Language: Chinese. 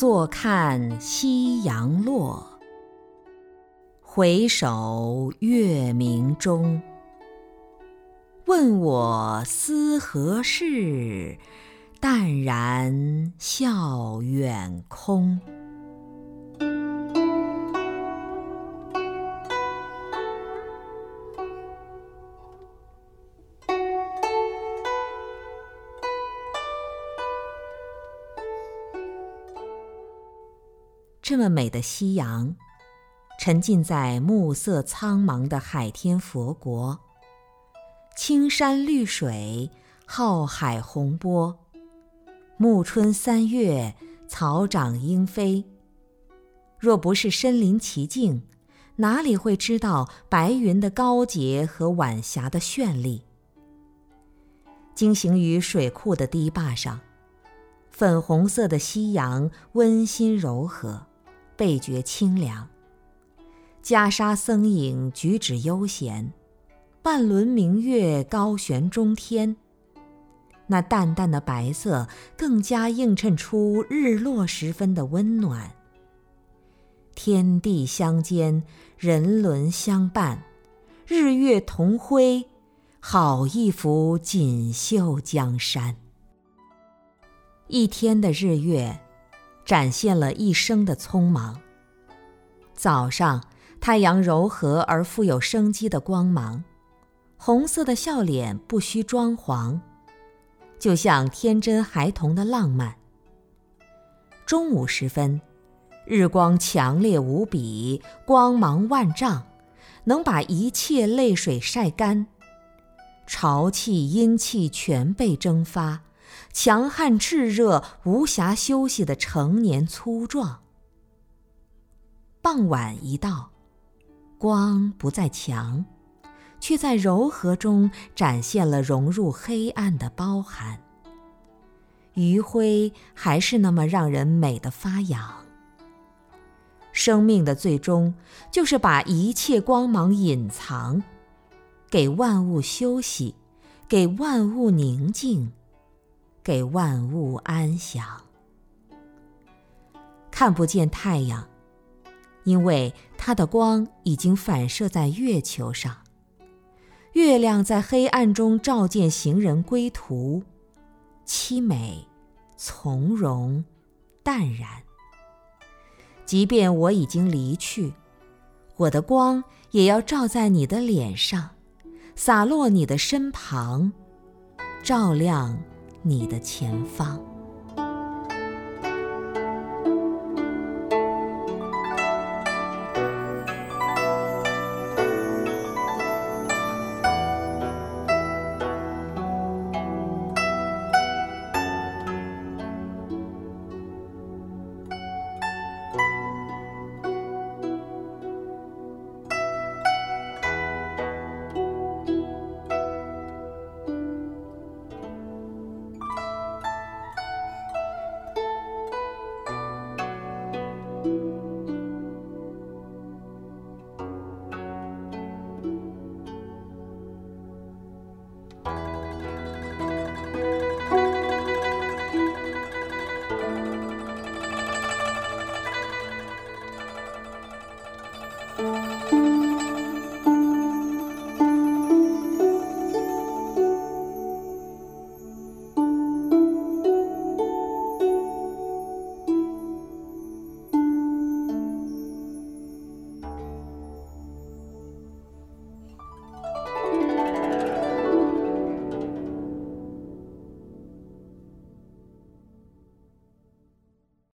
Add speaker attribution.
Speaker 1: 坐看夕阳落，回首月明中。问我思何事？淡然笑远空。这么美的夕阳，沉浸在暮色苍茫的海天佛国，青山绿水，浩海洪波，暮春三月，草长莺飞。若不是身临其境，哪里会知道白云的高洁和晚霞的绚丽？惊行于水库的堤坝上，粉红色的夕阳温馨柔和。倍觉清凉。袈裟僧影举止悠闲，半轮明月高悬中天。那淡淡的白色更加映衬出日落时分的温暖。天地相间，人伦相伴，日月同辉，好一幅锦绣江山。一天的日月。展现了一生的匆忙。早上，太阳柔和而富有生机的光芒，红色的笑脸不需装潢，就像天真孩童的浪漫。中午时分，日光强烈无比，光芒万丈，能把一切泪水晒干，潮气阴气全被蒸发。强悍炽热、无暇休息的成年粗壮。傍晚一到，光不再强，却在柔和中展现了融入黑暗的包含。余晖还是那么让人美的发痒。生命的最终，就是把一切光芒隐藏，给万物休息，给万物宁静。给万物安详。看不见太阳，因为它的光已经反射在月球上。月亮在黑暗中照见行人归途，凄美、从容、淡然。即便我已经离去，我的光也要照在你的脸上，洒落你的身旁，照亮。你的前方。